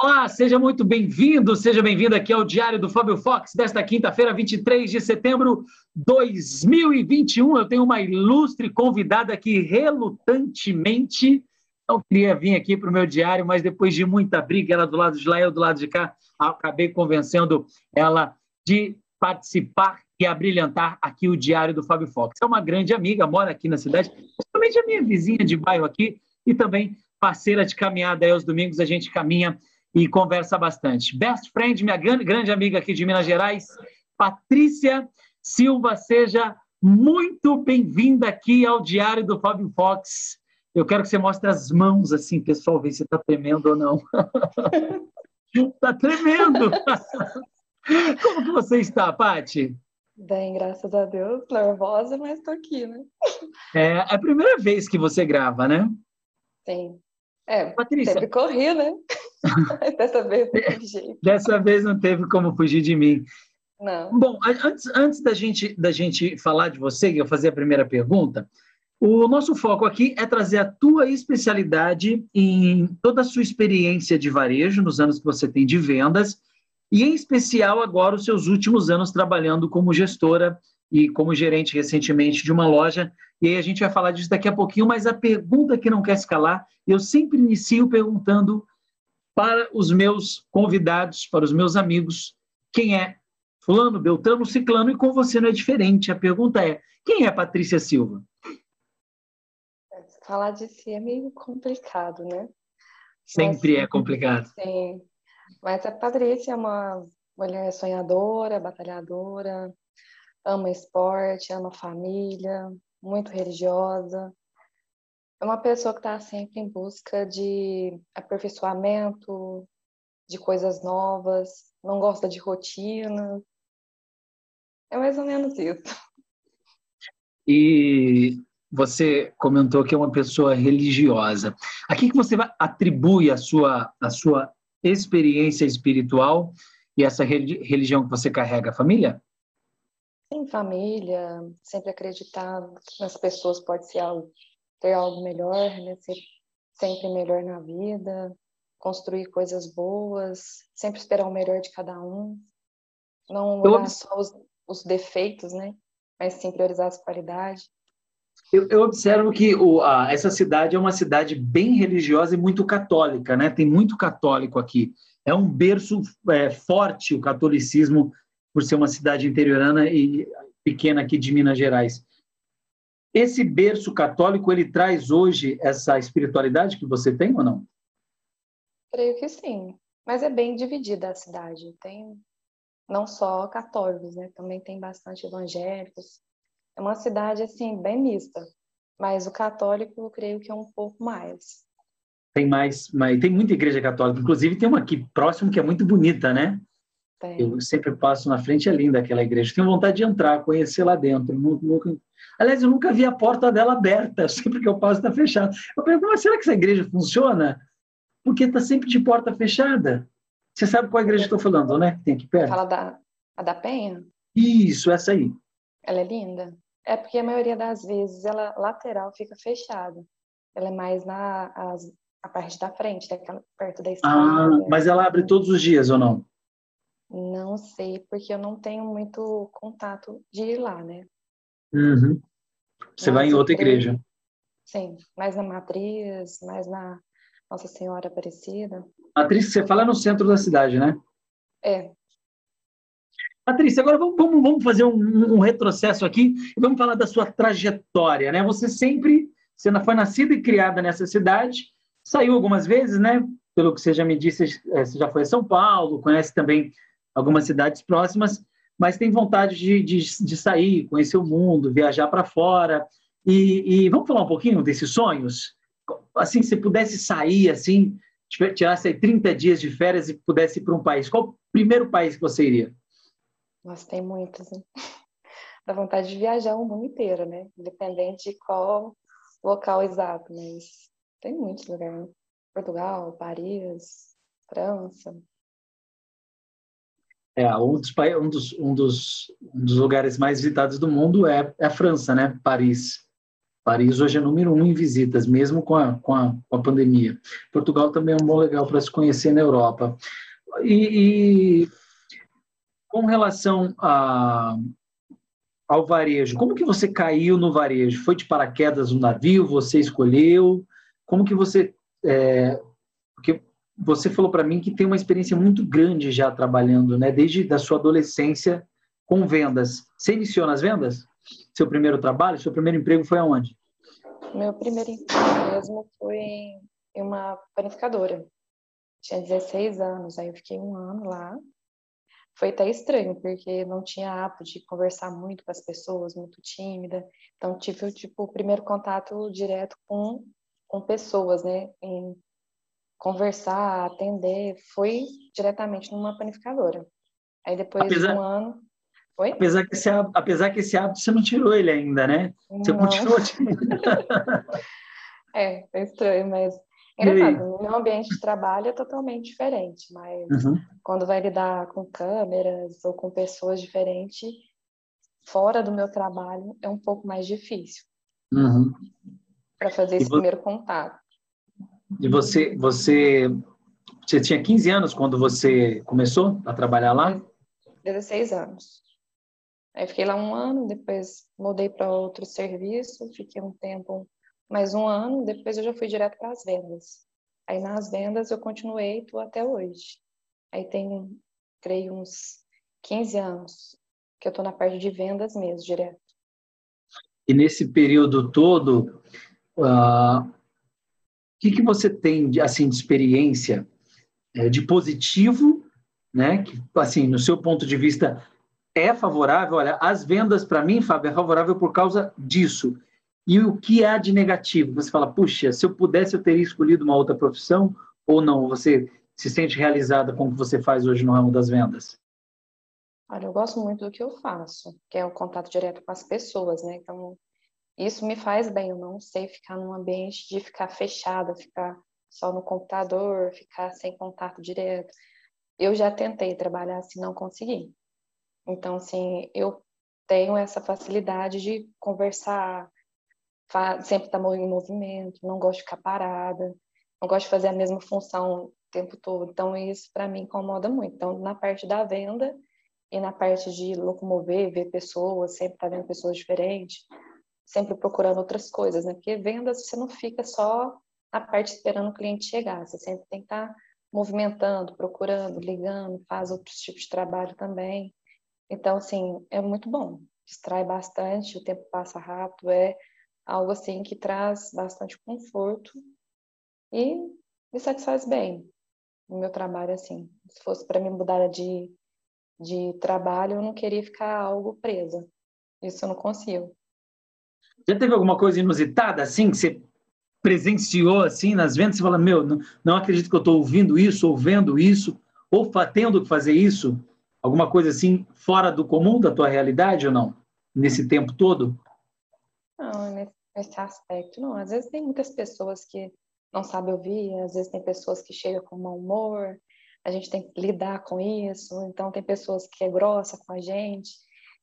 Olá, seja muito bem-vindo, seja bem-vindo aqui ao Diário do Fábio Fox desta quinta-feira, 23 de setembro de 2021. Eu tenho uma ilustre convidada que relutantemente não queria vir aqui para o meu diário, mas depois de muita briga, ela do lado de lá, eu do lado de cá, acabei convencendo ela de participar e abrilhantar aqui o Diário do Fábio Fox. É uma grande amiga, mora aqui na cidade, principalmente a minha vizinha de bairro aqui e também parceira de caminhada aí aos domingos, a gente caminha e conversa bastante. Best friend, minha grande amiga aqui de Minas Gerais, Patrícia Silva, seja muito bem-vinda aqui ao Diário do Fábio Fox. Eu quero que você mostre as mãos, assim, pessoal, ver se está tremendo ou não. Está tremendo! Como que você está, Pati? Bem, graças a Deus, nervosa, mas estou aqui, né? É a primeira vez que você grava, né? Sim. É, Patrícia. sempre corri, né? Dessa vez não teve jeito. Dessa vez não teve como fugir de mim. Não. Bom, antes, antes da, gente, da gente falar de você, eu fazer a primeira pergunta, o nosso foco aqui é trazer a tua especialidade em toda a sua experiência de varejo, nos anos que você tem de vendas, e em especial agora os seus últimos anos trabalhando como gestora e como gerente recentemente de uma loja. E aí a gente vai falar disso daqui a pouquinho, mas a pergunta que não quer escalar, eu sempre inicio perguntando para os meus convidados, para os meus amigos, quem é fulano, beltrano, ciclano, e com você não é diferente. A pergunta é, quem é Patrícia Silva? Falar de si é meio complicado, né? Sempre Mas, é complicado. Sim. Mas a Patrícia é uma mulher sonhadora, batalhadora, ama esporte, ama família, muito religiosa, é uma pessoa que está sempre em busca de aperfeiçoamento, de coisas novas, não gosta de rotina. É mais ou menos isso. E você comentou que é uma pessoa religiosa. A que, que você atribui a sua, a sua experiência espiritual e essa religião que você carrega? Família? Sim, família. Sempre acreditar nas pessoas pode ser algo ter algo melhor, né? Ser sempre melhor na vida, construir coisas boas, sempre esperar o melhor de cada um, não olhar eu... só os, os, defeitos, né? Mas sim priorizar as qualidades. Eu, eu observo que o, a, essa cidade é uma cidade bem religiosa e muito católica, né? Tem muito católico aqui. É um berço é, forte o catolicismo por ser uma cidade interiorana e pequena aqui de Minas Gerais. Esse berço católico, ele traz hoje essa espiritualidade que você tem ou não? Creio que sim, mas é bem dividida a cidade. Tem não só católicos, né? Também tem bastante evangélicos. É uma cidade assim bem mista, mas o católico eu creio que é um pouco mais. Tem mais, mas tem muita igreja católica. Inclusive tem uma aqui próximo que é muito bonita, né? Tem. Eu sempre passo na frente, é linda aquela igreja. Tenho vontade de entrar, conhecer lá dentro. Nunca, Aliás, eu nunca vi a porta dela aberta, sempre que eu passo está fechada. Eu pergunto, mas será que essa igreja funciona? Porque está sempre de porta fechada. Você sabe qual igreja estou falando, né? Tem aqui perto. Fala da, a da Penha? Isso, essa aí. Ela é linda. É porque a maioria das vezes ela lateral fica fechada. Ela é mais na as, a parte da frente, daquela, perto da escada. Ah, mas ela abre todos os dias ou não? Não sei, porque eu não tenho muito contato de ir lá, né? Uhum. Você vai em outra igreja. Sim, mais na Matriz, mais na Nossa Senhora Aparecida. Matriz, você fala no centro da cidade, né? É. Patrícia, agora vamos, vamos, fazer um, um, retrocesso aqui e vamos falar da sua trajetória, né? Você sempre você foi nascida e criada nessa cidade, saiu algumas vezes, né? Pelo que você já me disse, é, você já foi a São Paulo, conhece também algumas cidades próximas, mas tem vontade de, de, de sair, conhecer o mundo, viajar para fora. E, e, vamos falar um pouquinho desses sonhos? Assim, se pudesse sair, assim, tirasse 30 dias de férias e pudesse ir para um país, qual o primeiro país que você iria? Nossa, tem muitos. Hein? Dá vontade de viajar o mundo inteiro, né? Independente de qual local exato, mas tem muitos lugares. Né? Portugal, Paris, França, é, um dos, um, dos, um, dos, um dos lugares mais visitados do mundo é, é a França, né? Paris. Paris hoje é número um em visitas, mesmo com a, com a, com a pandemia. Portugal também é um bom legal para se conhecer na Europa. E, e com relação a, ao varejo, como que você caiu no varejo? Foi de paraquedas no navio? Você escolheu? Como que você... É, você falou para mim que tem uma experiência muito grande já trabalhando, né? Desde da sua adolescência com vendas. Você iniciou nas vendas? Seu primeiro trabalho, seu primeiro emprego foi aonde? Meu primeiro emprego mesmo foi em uma panificadora. Tinha 16 anos, aí eu fiquei um ano lá. Foi até estranho, porque não tinha hábito de conversar muito com as pessoas, muito tímida. Então, tive tipo, o primeiro contato direto com, com pessoas, né? Em conversar, atender, foi diretamente numa panificadora. Aí depois apesar, de um ano. Oi? Apesar que, esse, apesar que esse hábito você não tirou ele ainda, né? Você não. continuou. é, é estranho, mas Engraçado, meu ambiente de trabalho é totalmente diferente, mas uhum. quando vai lidar com câmeras ou com pessoas diferentes, fora do meu trabalho, é um pouco mais difícil uhum. para fazer esse primeiro contato. E você, você, você tinha 15 anos quando você começou a trabalhar lá? 16 anos. Aí fiquei lá um ano, depois mudei para outro serviço, fiquei um tempo mais um ano, depois eu já fui direto para as vendas. Aí nas vendas eu continuei, estou até hoje. Aí tem, creio, uns 15 anos que eu estou na parte de vendas mesmo, direto. E nesse período todo, uh, que, que você tem de, assim, de experiência é, de positivo, né? Que, assim, no seu ponto de vista, é favorável? Olha, as vendas, para mim, Fábio, é favorável por causa disso. E o que há de negativo? Você fala, puxa, se eu pudesse, eu teria escolhido uma outra profissão ou não? Você se sente realizada com o que você faz hoje no ramo das vendas? Olha, eu gosto muito do que eu faço, que é o contato direto com as pessoas, né? Então, isso me faz bem. Eu não sei ficar num ambiente de ficar fechada, ficar só no computador, ficar sem contato direto. Eu já tentei trabalhar assim, não consegui. Então, assim, eu tenho essa facilidade de conversar, sempre estar tá em movimento, não gosto de ficar parada, não gosto de fazer a mesma função o tempo todo. Então, isso para mim incomoda muito. Então, na parte da venda e na parte de locomover, ver pessoas, sempre estar tá vendo pessoas diferentes, sempre procurando outras coisas, né? Porque vendas você não fica só na parte esperando o cliente chegar, você sempre tem que estar tá movimentando, procurando, ligando, faz outros tipos de trabalho também. Então, assim, é muito bom, distrai bastante, o tempo passa rápido, é algo assim que traz bastante conforto e me satisfaz bem no meu trabalho assim. Se fosse para mim mudar de de trabalho, eu não queria ficar algo presa. Isso eu não consigo. Já teve alguma coisa inusitada assim que você presenciou assim nas vendas? Você fala, meu, não, não acredito que eu estou ouvindo isso, ou vendo isso, ou tendo que fazer isso? Alguma coisa assim fora do comum da tua realidade ou não? Nesse tempo todo? Não, nesse aspecto. Não, às vezes tem muitas pessoas que não sabem ouvir, às vezes tem pessoas que chegam com mau humor, a gente tem que lidar com isso, então tem pessoas que é grossa com a gente.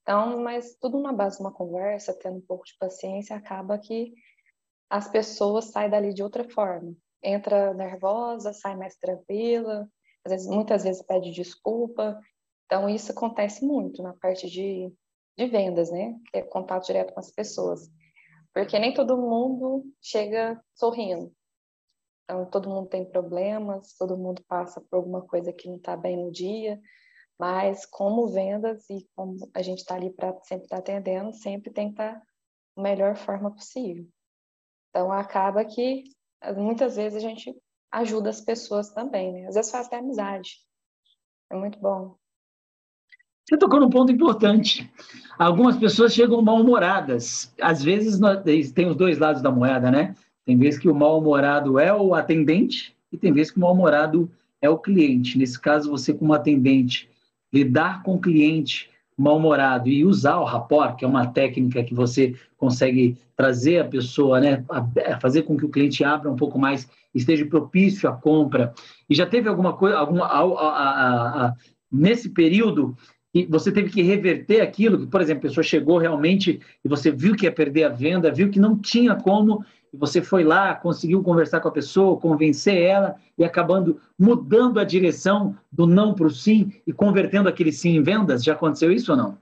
Então, mas tudo na base de uma conversa, tendo um pouco de paciência, acaba que as pessoas saem dali de outra forma. Entra nervosa, sai mais tranquila, às vezes, muitas vezes pede desculpa. Então, isso acontece muito na parte de, de vendas, né? Que é contato direto com as pessoas. Porque nem todo mundo chega sorrindo. Então, todo mundo tem problemas, todo mundo passa por alguma coisa que não está bem no dia, mas como vendas e como a gente está ali para sempre estar tá atendendo, sempre tem que estar tá da melhor forma possível. Então, acaba que muitas vezes a gente ajuda as pessoas também, né? Às vezes faz até amizade. É muito bom. Você tocou num ponto importante. Algumas pessoas chegam mal-humoradas. Às vezes tem os dois lados da moeda, né? Tem vezes que o mal-humorado é o atendente e tem vezes que o mal-humorado é o cliente. Nesse caso, você como atendente, lidar com o cliente mal-humorado e usar o rapport, que é uma técnica que você consegue trazer a pessoa, né, fazer com que o cliente abra um pouco mais, esteja propício à compra. E já teve alguma coisa, alguma, a, a, a, nesse período e você teve que reverter aquilo, que, por exemplo, a pessoa chegou realmente e você viu que ia perder a venda, viu que não tinha como, e você foi lá, conseguiu conversar com a pessoa, convencer ela e acabando mudando a direção do não para o sim e convertendo aquele sim em vendas? Já aconteceu isso ou não?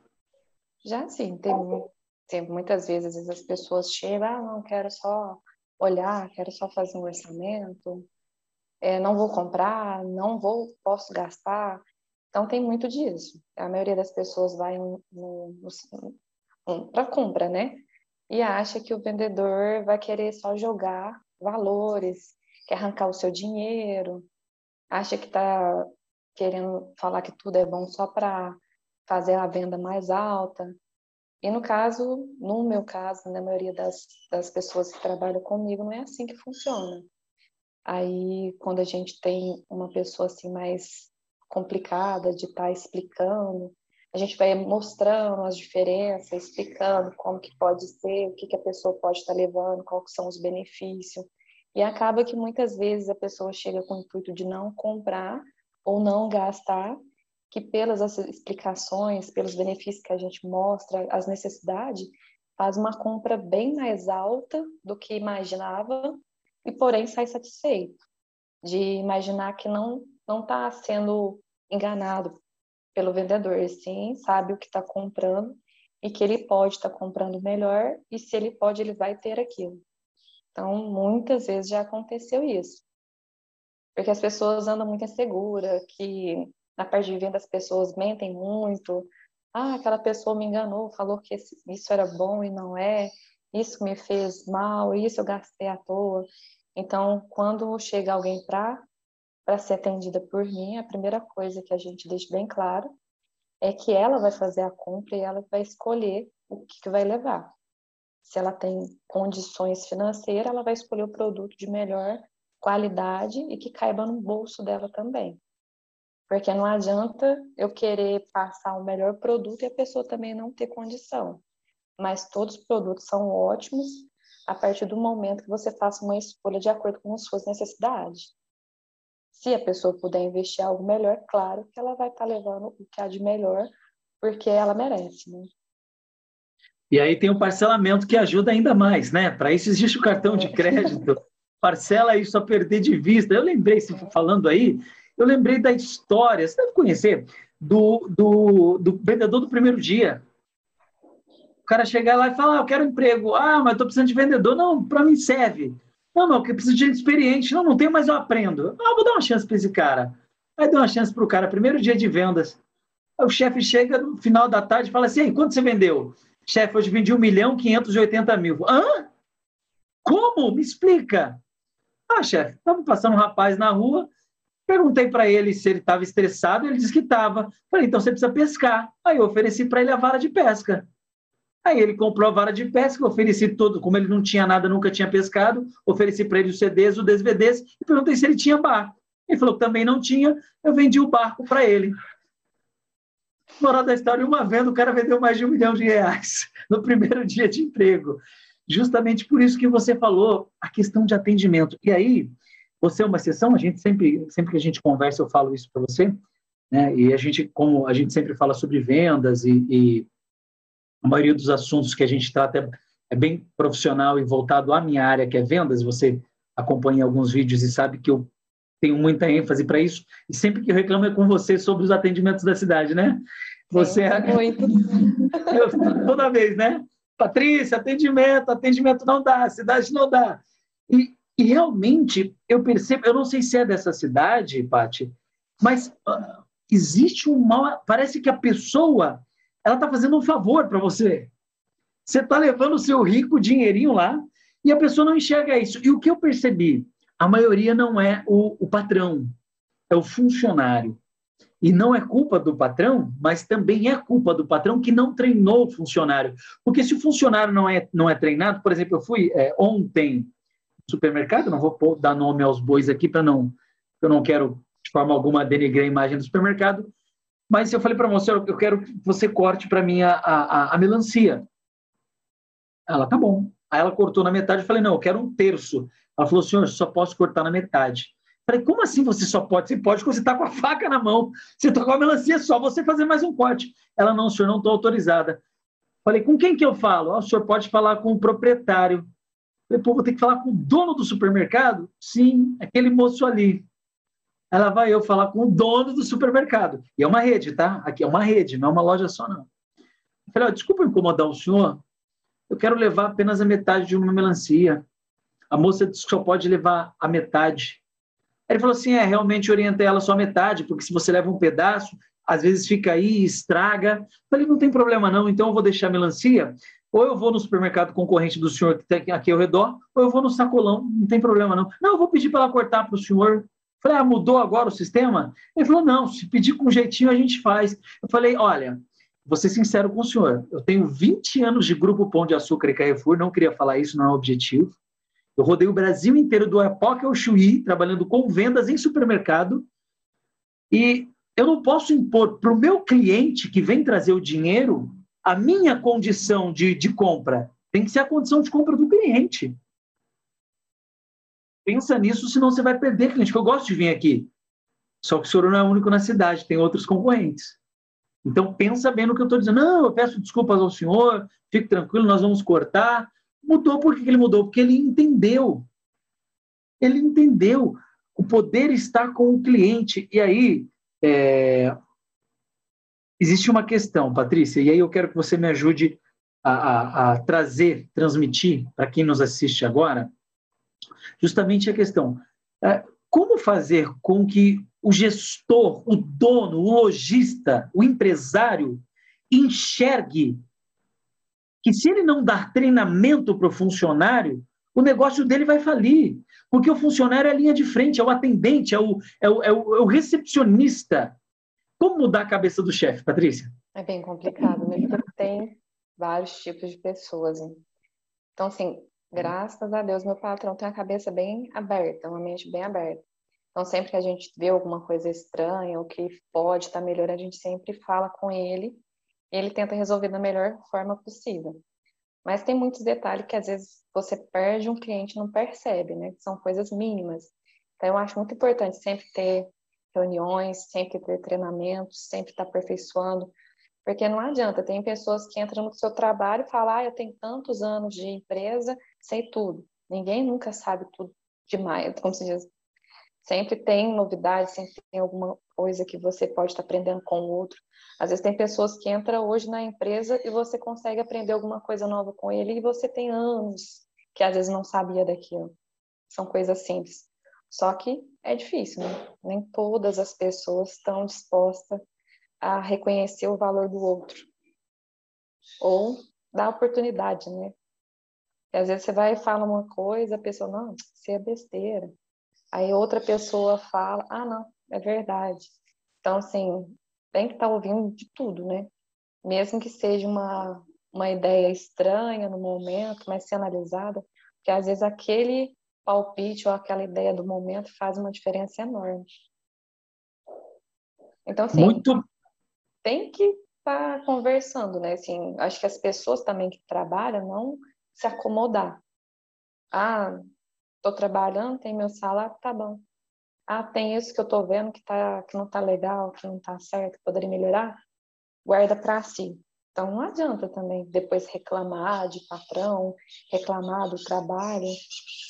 Já sim, tem, tem muitas vezes as pessoas chegam, ah, não quero só olhar, quero só fazer um orçamento, é, não vou comprar, não vou, posso gastar. Então tem muito disso. A maioria das pessoas vai para compra, né? E acha que o vendedor vai querer só jogar valores, quer arrancar o seu dinheiro, acha que está querendo falar que tudo é bom só para fazer a venda mais alta. E no caso, no meu caso, na maioria das, das pessoas que trabalham comigo, não é assim que funciona. Aí, quando a gente tem uma pessoa assim mais complicada de estar tá explicando, a gente vai mostrando as diferenças, explicando como que pode ser, o que, que a pessoa pode estar levando, quais são os benefícios. E acaba que muitas vezes a pessoa chega com o intuito de não comprar ou não gastar, que pelas explicações, pelos benefícios que a gente mostra, as necessidades, faz uma compra bem mais alta do que imaginava e porém sai satisfeito de imaginar que não não está sendo enganado pelo vendedor, sim sabe o que está comprando e que ele pode estar tá comprando melhor e se ele pode ele vai ter aquilo. Então muitas vezes já aconteceu isso, porque as pessoas andam muito inseguras, que na parte de venda as pessoas mentem muito. Ah, aquela pessoa me enganou, falou que isso era bom e não é. Isso me fez mal, isso eu gastei à toa. Então, quando chega alguém para para ser atendida por mim, a primeira coisa que a gente deixa bem claro é que ela vai fazer a compra e ela vai escolher o que, que vai levar. Se ela tem condições financeiras, ela vai escolher o produto de melhor qualidade e que caiba no bolso dela também. Porque não adianta eu querer passar o melhor produto e a pessoa também não ter condição. Mas todos os produtos são ótimos a partir do momento que você faça uma escolha de acordo com as suas necessidades. Se a pessoa puder investir algo melhor, claro que ela vai estar levando o que há de melhor, porque ela merece, né? E aí tem o parcelamento que ajuda ainda mais, né? Para isso existe o cartão de crédito. Parcela isso a perder de vista. Eu lembrei, se falando aí, eu lembrei da história, você deve conhecer, do, do, do vendedor do primeiro dia. O cara chega lá e fala, ah, eu quero um emprego. Ah, mas estou precisando de vendedor. Não, para mim serve. Não, não, eu preciso de gente experiente. Não, não tem, mas eu aprendo. Ah, vou dar uma chance para esse cara. Aí deu uma chance para o cara, primeiro dia de vendas. Aí o chefe chega no final da tarde e fala assim, quanto você vendeu? Chefe, hoje vendi 1 milhão 580 mil. Hã? Como? Me explica. Ah, chefe, estamos passando um rapaz na rua, Perguntei para ele se ele estava estressado, ele disse que estava. Falei, então você precisa pescar. Aí eu ofereci para ele a vara de pesca. Aí ele comprou a vara de pesca, ofereci todo, como ele não tinha nada, nunca tinha pescado, ofereci para ele os CDs, os DVDs e perguntei se ele tinha barco. Ele falou que também não tinha, eu vendi o barco para ele. Moral da história, uma venda, o cara vendeu mais de um milhão de reais no primeiro dia de emprego. Justamente por isso que você falou, a questão de atendimento. E aí, você é uma exceção, a gente sempre, sempre que a gente conversa, eu falo isso para você, né? E a gente, como a gente sempre fala sobre vendas e, e a maioria dos assuntos que a gente trata é, é bem profissional e voltado à minha área, que é vendas. Você acompanha alguns vídeos e sabe que eu tenho muita ênfase para isso. E sempre que eu reclamo é com você sobre os atendimentos da cidade, né? Você é... muito. eu, toda vez, né? Patrícia, atendimento, atendimento não dá, cidade não dá. E, e realmente, eu percebo, eu não sei se é dessa cidade, Pati, mas uh, existe um mal. Parece que a pessoa ela está fazendo um favor para você. Você está levando o seu rico dinheirinho lá e a pessoa não enxerga isso. E o que eu percebi? A maioria não é o, o patrão, é o funcionário. E não é culpa do patrão, mas também é culpa do patrão que não treinou o funcionário. Porque se o funcionário não é, não é treinado, por exemplo, eu fui é, ontem supermercado, não vou dar nome aos bois aqui para não, eu não quero de forma alguma denegrir a imagem do supermercado, mas eu falei para você, eu quero que você corte para mim a, a, a, melancia. Ela, tá bom. Aí ela cortou na metade, eu falei, não, eu quero um terço. Ela falou, senhor, só posso cortar na metade. Falei, como assim você só pode? Você pode quando você está com a faca na mão. Você está com a melancia, só você fazer mais um corte. Ela, não, senhor, não estou autorizada. Falei, com quem que eu falo? Oh, o senhor pode falar com o proprietário. Falei, pô, vou ter que falar com o dono do supermercado? Sim, aquele moço ali. Ela vai eu falar com o dono do supermercado. E é uma rede, tá? Aqui é uma rede, não é uma loja só, não. Eu falei, oh, desculpa incomodar o senhor, eu quero levar apenas a metade de uma melancia. A moça disse que só pode levar a metade. Ele falou assim: é, realmente orienta ela só a metade, porque se você leva um pedaço, às vezes fica aí, estraga. Eu falei: não tem problema não, então eu vou deixar a melancia. Ou eu vou no supermercado concorrente do senhor que tem aqui ao redor, ou eu vou no sacolão, não tem problema não. Não, eu vou pedir para ela cortar para o senhor. Falei: ah, mudou agora o sistema? Ele falou: não, se pedir com jeitinho a gente faz. Eu falei: olha, vou ser sincero com o senhor, eu tenho 20 anos de Grupo Pão de Açúcar e Carrefour, não queria falar isso, não é objetivo. Eu rodei o Brasil inteiro do Apoque ao Chuí, trabalhando com vendas em supermercado. E eu não posso impor para o meu cliente que vem trazer o dinheiro a minha condição de, de compra. Tem que ser a condição de compra do cliente. Pensa nisso, senão você vai perder cliente. Eu gosto de vir aqui. Só que o senhor não é único na cidade, tem outros concorrentes. Então pensa bem no que eu estou dizendo. Não, eu peço desculpas ao senhor, fique tranquilo, nós vamos cortar. Mudou por que ele mudou? Porque ele entendeu. Ele entendeu. O poder está com o cliente. E aí, é... existe uma questão, Patrícia, e aí eu quero que você me ajude a, a, a trazer, transmitir para quem nos assiste agora, justamente a questão. É, como fazer com que o gestor, o dono, o lojista, o empresário enxergue que se ele não dar treinamento para o funcionário, o negócio dele vai falir. Porque o funcionário é a linha de frente, é o atendente, é o, é o, é o, é o recepcionista. Como mudar a cabeça do chefe, Patrícia? É bem complicado, né? Porque tem vários tipos de pessoas. Hein? Então, assim, graças a Deus, meu patrão tem a cabeça bem aberta, uma mente bem aberta. Então, sempre que a gente vê alguma coisa estranha, ou que pode estar melhor, a gente sempre fala com ele ele tenta resolver da melhor forma possível. Mas tem muitos detalhes que às vezes você perde um cliente não percebe, né? Que são coisas mínimas. Então eu acho muito importante sempre ter reuniões, sempre ter treinamentos, sempre estar aperfeiçoando, porque não adianta, tem pessoas que entram no seu trabalho e falam, ah, eu tenho tantos anos de empresa, sei tudo. Ninguém nunca sabe tudo demais, como se diz. Sempre tem novidade, sempre tem alguma coisa que você pode estar aprendendo com o outro. Às vezes tem pessoas que entram hoje na empresa e você consegue aprender alguma coisa nova com ele e você tem anos que às vezes não sabia daquilo. São coisas simples. Só que é difícil, né? Nem todas as pessoas estão dispostas a reconhecer o valor do outro. Ou dar oportunidade, né? E às vezes você vai e fala uma coisa, a pessoa, não, isso é besteira. Aí outra pessoa fala, ah, não, é verdade. Então, assim, tem que estar tá ouvindo de tudo, né? Mesmo que seja uma, uma ideia estranha no momento, mas ser analisada, porque às vezes aquele palpite ou aquela ideia do momento faz uma diferença enorme. Então, assim, Muito... tem que estar tá conversando, né? Assim, acho que as pessoas também que trabalham não se acomodar. Ah, estou trabalhando, tem meu salário, tá bom ah, tem isso que eu estou vendo que, tá, que não está legal, que não está certo, que poderia melhorar, guarda para si. Então não adianta também depois reclamar de patrão, reclamar do trabalho,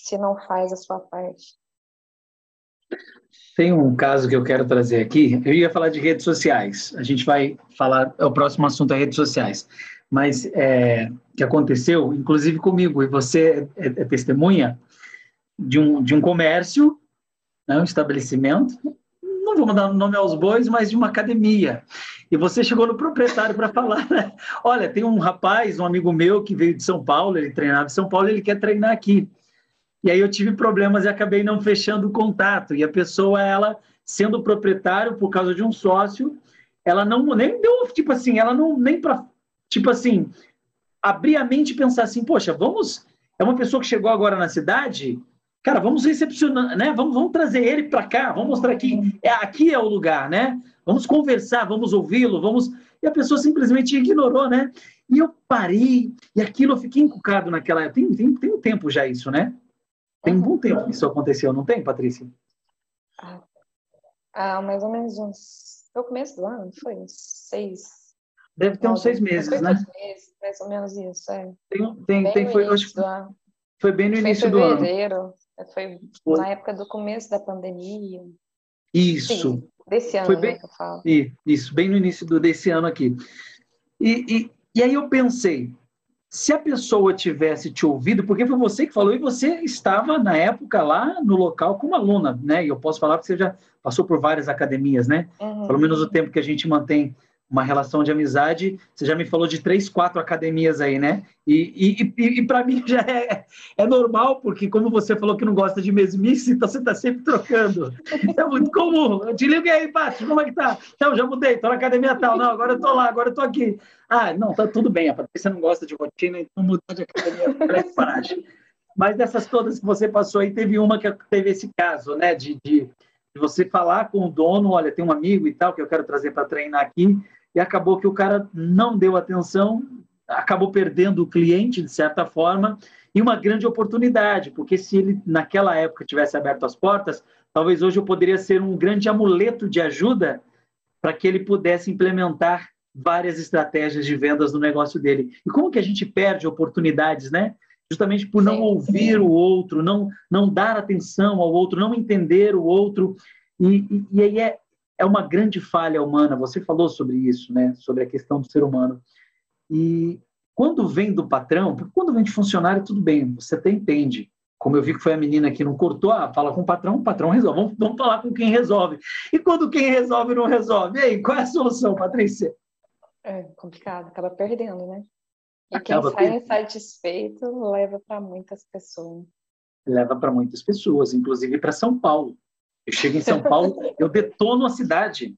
se não faz a sua parte. Tem um caso que eu quero trazer aqui. Eu ia falar de redes sociais. A gente vai falar, é o próximo assunto é redes sociais. Mas é, que aconteceu, inclusive comigo, e você é, é testemunha de um, de um comércio né, um estabelecimento, não vou dar nome aos bois, mas de uma academia. E você chegou no proprietário para falar, né? Olha, tem um rapaz, um amigo meu que veio de São Paulo, ele treinava em São Paulo, ele quer treinar aqui. E aí eu tive problemas e acabei não fechando o contato. E a pessoa, ela, sendo proprietário por causa de um sócio, ela não nem deu, tipo assim, ela não nem para, tipo assim, abrir a mente e pensar assim, poxa, vamos, é uma pessoa que chegou agora na cidade, Cara, vamos recepcionar, né? Vamos, vamos trazer ele para cá, vamos mostrar aqui. É, aqui é o lugar, né? Vamos conversar, vamos ouvi-lo, vamos. E a pessoa simplesmente ignorou, né? E eu parei, e aquilo eu fiquei encucado naquela. Tem, tem, tem um tempo já isso, né? Tem um bom tempo que isso aconteceu, não tem, Patrícia? Ah, mais ou menos uns. Foi o começo do ano, foi uns seis. Deve ter uns seis meses, né? Meses, mais ou menos isso, é. Tem, tem, tem foi, acho, foi bem no início do ano. Foi, foi na época do começo da pandemia. Isso. Sim, desse ano, foi né, bem, né, que eu falo. Isso, bem no início do, desse ano aqui. E, e, e aí eu pensei, se a pessoa tivesse te ouvido, porque foi você que falou e você estava na época lá no local como aluna, né? E eu posso falar que você já passou por várias academias, né? Uhum. Pelo menos o tempo que a gente mantém uma relação de amizade. Você já me falou de três, quatro academias aí, né? E, e, e, e para mim já é, é normal, porque como você falou que não gosta de mesmice, então você está sempre trocando. É muito comum. Eu te liguei aí, Paty, como é que tá? Não, já mudei, tô na academia tal. Não, agora eu tô lá, agora eu tô aqui. Ah, não, tá tudo bem. A Patrícia não gosta de rotina, então mudar de academia para paragem. Mas dessas todas que você passou aí, teve uma que teve esse caso, né? De, de, de você falar com o dono, olha, tem um amigo e tal que eu quero trazer para treinar aqui e acabou que o cara não deu atenção, acabou perdendo o cliente, de certa forma, e uma grande oportunidade, porque se ele, naquela época, tivesse aberto as portas, talvez hoje eu poderia ser um grande amuleto de ajuda para que ele pudesse implementar várias estratégias de vendas no negócio dele. E como que a gente perde oportunidades, né? Justamente por não sim, ouvir sim. o outro, não, não dar atenção ao outro, não entender o outro. E, e, e aí é, é uma grande falha humana. Você falou sobre isso, né? Sobre a questão do ser humano. E quando vem do patrão, porque quando vem de funcionário, tudo bem, você até entende. Como eu vi que foi a menina que não cortou, ah, fala com o patrão, o patrão resolve. Vamos, vamos falar com quem resolve. E quando quem resolve não resolve? E aí, qual é a solução, Patrícia? É complicado, acaba perdendo, né? E acaba quem sai insatisfeito leva para muitas pessoas. Leva para muitas pessoas, inclusive para São Paulo. Eu chego em São Paulo, eu detono a cidade.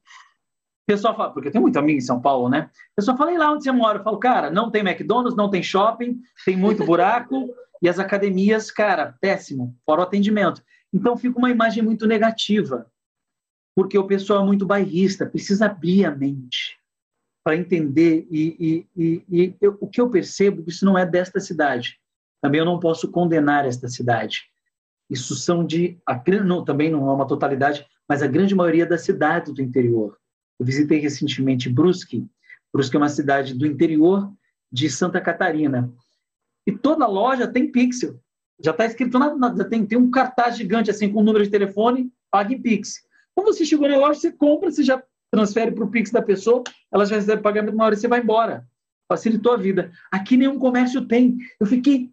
O pessoal fala, porque eu tenho muito amigo em São Paulo, né? O pessoal fala, e lá onde você mora? Eu falo, cara, não tem McDonald's, não tem shopping, tem muito buraco, e as academias, cara, péssimo, fora o atendimento. Então fica uma imagem muito negativa, porque o pessoal é muito bairrista, precisa abrir a mente para entender. E, e, e, e eu, o que eu percebo, isso não é desta cidade. Também eu não posso condenar esta cidade. Isso são de, a, não, também não é uma totalidade, mas a grande maioria das cidades do interior. Eu visitei recentemente Brusque. Brusque é uma cidade do interior de Santa Catarina. E toda loja tem pixel. Já está escrito, na, na, tem, tem um cartaz gigante assim com o número de telefone, pague Pix. Quando você chegou na loja, você compra, você já transfere para o Pix da pessoa, ela já recebe pagamento na hora e você vai embora. Facilitou a vida. Aqui nenhum comércio tem. Eu fiquei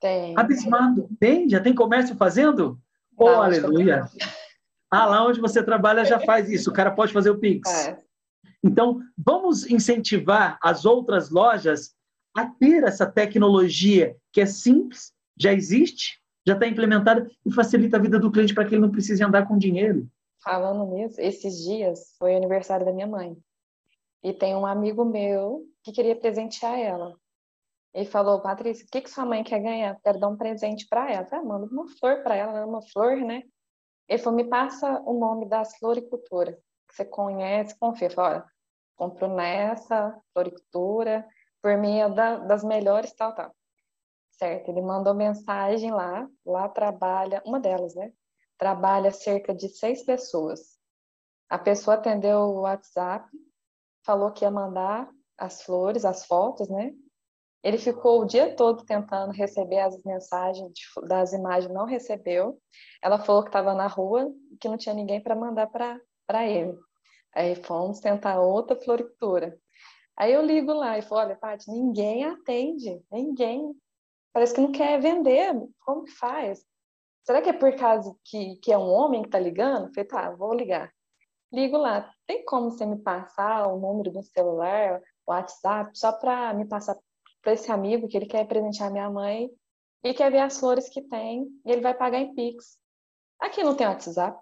tem. Abismado. Tem? Já tem comércio fazendo? Oh, aleluia. Ah, lá onde você trabalha já faz isso. O cara pode fazer o Pix. É. Então, vamos incentivar as outras lojas a ter essa tecnologia que é simples, já existe, já está implementada e facilita a vida do cliente para que ele não precise andar com dinheiro. Falando nisso, esses dias foi aniversário da minha mãe. E tem um amigo meu que queria presentear ela. Ele falou, Patrícia, o que, que sua mãe quer ganhar? Quero dar um presente para ela. Ah, manda uma flor para ela, uma flor, né? Ele falou, me passa o nome das floricultura que você conhece, confia. Falei, olha, compro nessa floricultura, por mim é da, das melhores, tal, tal. Certo, ele mandou mensagem lá, lá trabalha, uma delas, né? Trabalha cerca de seis pessoas. A pessoa atendeu o WhatsApp, falou que ia mandar as flores, as fotos, né? Ele ficou o dia todo tentando receber as mensagens das imagens, não recebeu. Ela falou que estava na rua que não tinha ninguém para mandar para ele. Aí fomos tentar outra floricultura. Aí eu ligo lá e falo, olha, Paty, ninguém atende, ninguém. Parece que não quer vender. Como que faz? Será que é por causa que, que é um homem que está ligando? falei, tá, vou ligar. Ligo lá. Tem como você me passar o número do celular, o WhatsApp, só para me passar para esse amigo que ele quer presentear minha mãe e quer ver as flores que tem e ele vai pagar em Pix. Aqui não tem WhatsApp.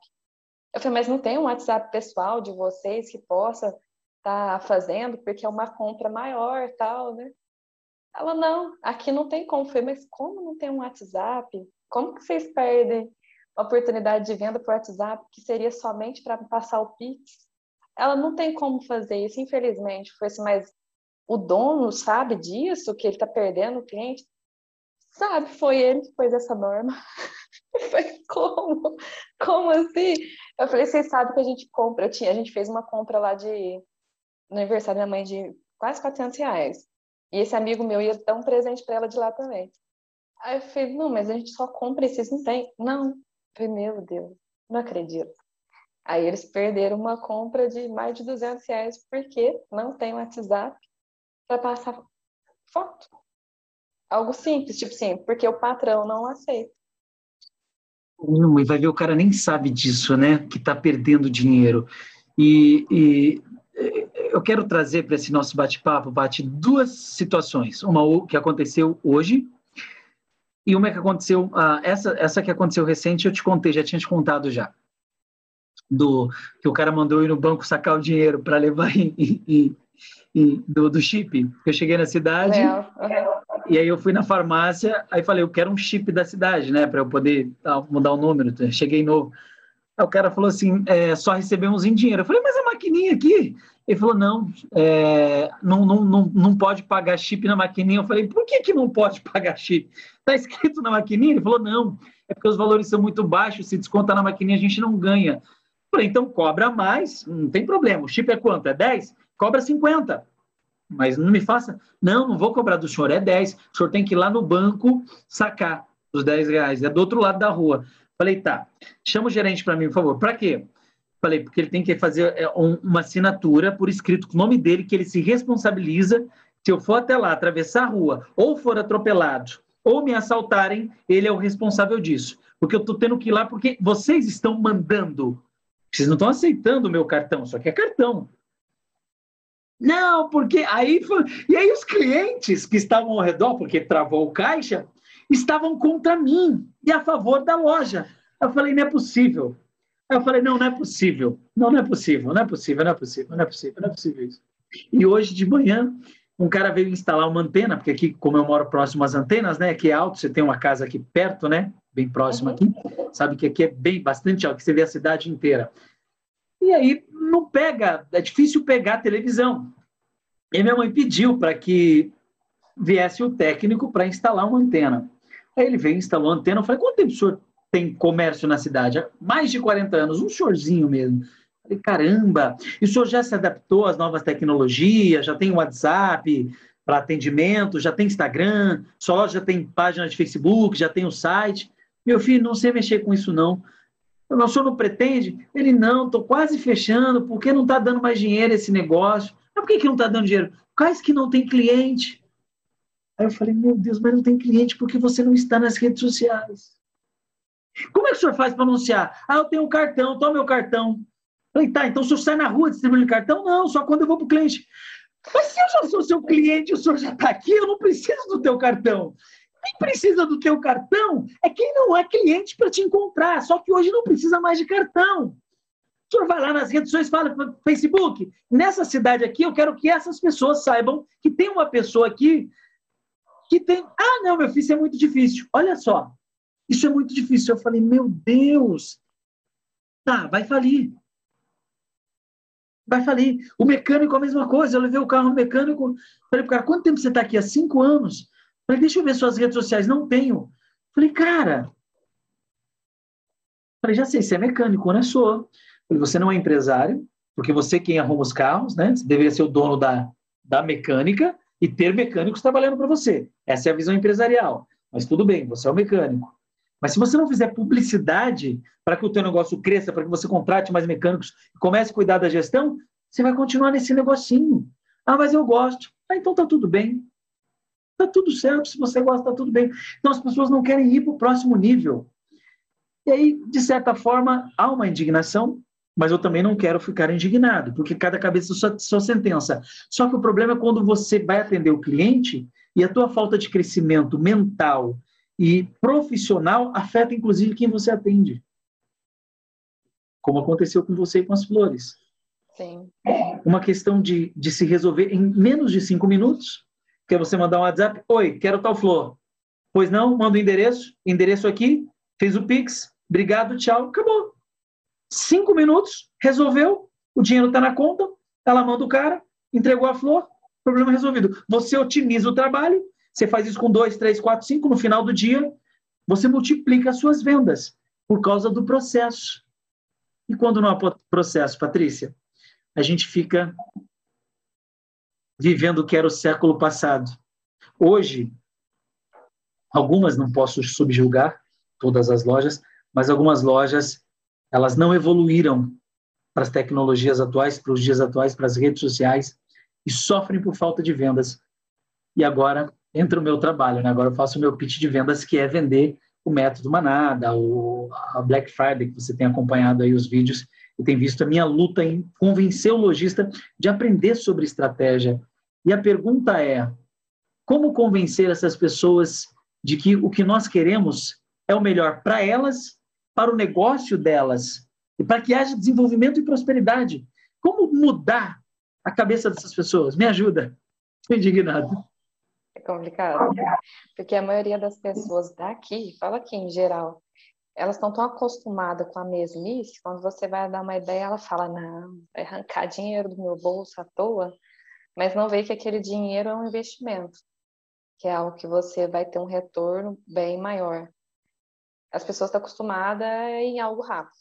Eu falei, mas não tem um WhatsApp pessoal de vocês que possa estar tá fazendo porque é uma compra maior tal, né? Ela, não, aqui não tem como. Eu falei, mas como não tem um WhatsApp? Como que vocês perdem a oportunidade de venda por WhatsApp que seria somente para passar o Pix? Ela não tem como fazer isso, infelizmente. Foi assim, mas o dono sabe disso, que ele está perdendo o cliente? Sabe, foi ele que pôs essa norma. Eu falei, como? Como assim? Eu falei, vocês sabem que a gente compra, eu tinha, a gente fez uma compra lá de no aniversário da minha mãe de quase 400 reais. E esse amigo meu ia dar um presente para ela de lá também. Aí eu falei, não, mas a gente só compra e vocês não têm. Não. Eu falei, meu Deus, não acredito. Aí eles perderam uma compra de mais de 200 reais porque não tem WhatsApp para passar foto. Algo simples, tipo assim, porque o patrão não aceita. Não, e vai ver, o cara nem sabe disso, né? Que está perdendo dinheiro. E, e, eu quero trazer para esse nosso bate-papo, Bate, duas situações. Uma que aconteceu hoje e uma que aconteceu. Uh, essa, essa que aconteceu recente, eu te contei, já tinha te contado já. Do que o cara mandou ir no banco sacar o dinheiro para levar em, em, em, do, do chip. Eu cheguei na cidade. É, uhum. E aí eu fui na farmácia, aí falei, eu quero um chip da cidade, né, para eu poder tá, mudar o número. Cheguei novo. Aí o cara falou assim, é, só recebemos em dinheiro. Eu falei, mas a maquininha aqui? Ele falou, não, é, não, não, não, não pode pagar chip na maquininha. Eu falei, por que, que não pode pagar chip? Está escrito na maquininha? Ele falou, não, é porque os valores são muito baixos, se descontar na maquininha a gente não ganha. Eu falei, então cobra mais, não tem problema. O chip é quanto? É 10? Cobra 50 mas não me faça. Não, não vou cobrar do senhor, é 10. O senhor tem que ir lá no banco sacar os 10 reais. É do outro lado da rua. Falei, tá. Chama o gerente para mim, por favor. Para quê? Falei, porque ele tem que fazer é, uma assinatura por escrito com o nome dele, que ele se responsabiliza. Se eu for até lá, atravessar a rua, ou for atropelado, ou me assaltarem, ele é o responsável disso. Porque eu estou tendo que ir lá porque vocês estão mandando. Vocês não estão aceitando o meu cartão, só que é cartão. Não, porque aí. E aí os clientes que estavam ao redor, porque travou o caixa, estavam contra mim e a favor da loja. Eu falei, não é possível. Eu falei, não, não é possível. Não, não é possível, não é possível, não é possível, não é possível, não é possível isso. E hoje de manhã, um cara veio instalar uma antena, porque aqui, como eu moro próximo às antenas, né? Aqui é alto, você tem uma casa aqui perto, né? Bem próximo aqui. Sabe que aqui é bem bastante alto, que você vê a cidade inteira. E aí não pega, é difícil pegar a televisão. E minha mãe pediu para que viesse o técnico para instalar uma antena. Aí ele veio, instalou a antena. Eu falei, quanto tempo o senhor tem comércio na cidade? Há mais de 40 anos, um senhorzinho mesmo. Falei, caramba, e o senhor já se adaptou às novas tecnologias? Já tem WhatsApp para atendimento? Já tem Instagram? Sua loja já tem página de Facebook? Já tem o site? Meu filho, não sei mexer com isso não. O senhor não pretende? Ele, não, estou quase fechando, porque não está dando mais dinheiro esse negócio. Mas por que, que não está dando dinheiro? Quais que não tem cliente? Aí eu falei, meu Deus, mas não tem cliente porque você não está nas redes sociais. Como é que o senhor faz para anunciar? Ah, eu tenho um cartão, toma meu cartão. Falei, tá, então o senhor sai na rua distribuindo cartão? Não, só quando eu vou para o cliente. Mas se eu já sou seu cliente, o senhor já está aqui, eu não preciso do teu cartão. Quem precisa do teu cartão é quem não é cliente para te encontrar. Só que hoje não precisa mais de cartão. O senhor vai lá nas redes sociais, fala Facebook, nessa cidade aqui, eu quero que essas pessoas saibam que tem uma pessoa aqui que tem. Ah, não, meu filho, isso é muito difícil. Olha só, isso é muito difícil. Eu falei, meu Deus, tá, vai falir. Vai falir. O mecânico, a mesma coisa. Eu levei o carro mecânico. Falei, cara, quanto tempo você está aqui? Há cinco anos. Falei, deixa eu ver suas redes sociais. Não tenho. Falei, cara. Falei, já sei, você é mecânico, né? Sou. Você não é empresário, porque você quem arruma os carros, né? Você deveria ser o dono da, da mecânica e ter mecânicos trabalhando para você. Essa é a visão empresarial. Mas tudo bem, você é o mecânico. Mas se você não fizer publicidade para que o teu negócio cresça, para que você contrate mais mecânicos e comece a cuidar da gestão, você vai continuar nesse negocinho. Ah, mas eu gosto. Ah, então tá tudo bem. Tá tudo certo. Se você gosta, tá tudo bem. Então as pessoas não querem ir para o próximo nível. E aí, de certa forma, há uma indignação, mas eu também não quero ficar indignado, porque cada cabeça sua, sua sentença. Só que o problema é quando você vai atender o cliente e a tua falta de crescimento mental e profissional afeta inclusive quem você atende. Como aconteceu com você e com as flores. Sim. Uma questão de, de se resolver em menos de cinco minutos, que é você mandar um WhatsApp, oi, quero tal flor. Pois não, manda o endereço, endereço aqui, fez o Pix, obrigado, tchau, acabou. Cinco minutos, resolveu, o dinheiro está na conta, ela manda o cara, entregou a flor, problema resolvido. Você otimiza o trabalho, você faz isso com dois, três, quatro, cinco, no final do dia, você multiplica as suas vendas por causa do processo. E quando não há processo, Patrícia, a gente fica vivendo o que era o século passado. Hoje, algumas não posso subjugar todas as lojas, mas algumas lojas elas não evoluíram para as tecnologias atuais, para os dias atuais, para as redes sociais e sofrem por falta de vendas. E agora entra o meu trabalho, né? Agora eu faço o meu pitch de vendas, que é vender o método Manada, o, a Black Friday, que você tem acompanhado aí os vídeos e tem visto a minha luta em convencer o lojista de aprender sobre estratégia. E a pergunta é: como convencer essas pessoas de que o que nós queremos é o melhor para elas, para o negócio delas e para que haja desenvolvimento e prosperidade? Como mudar a cabeça dessas pessoas? Me ajuda. Estou indignado. Complicado, porque a maioria das pessoas daqui, fala aqui em geral, elas estão tão acostumadas com a mesmice, quando você vai dar uma ideia, ela fala, não, vai arrancar dinheiro do meu bolso à toa, mas não vê que aquele dinheiro é um investimento, que é algo que você vai ter um retorno bem maior. As pessoas estão acostumadas em algo rápido.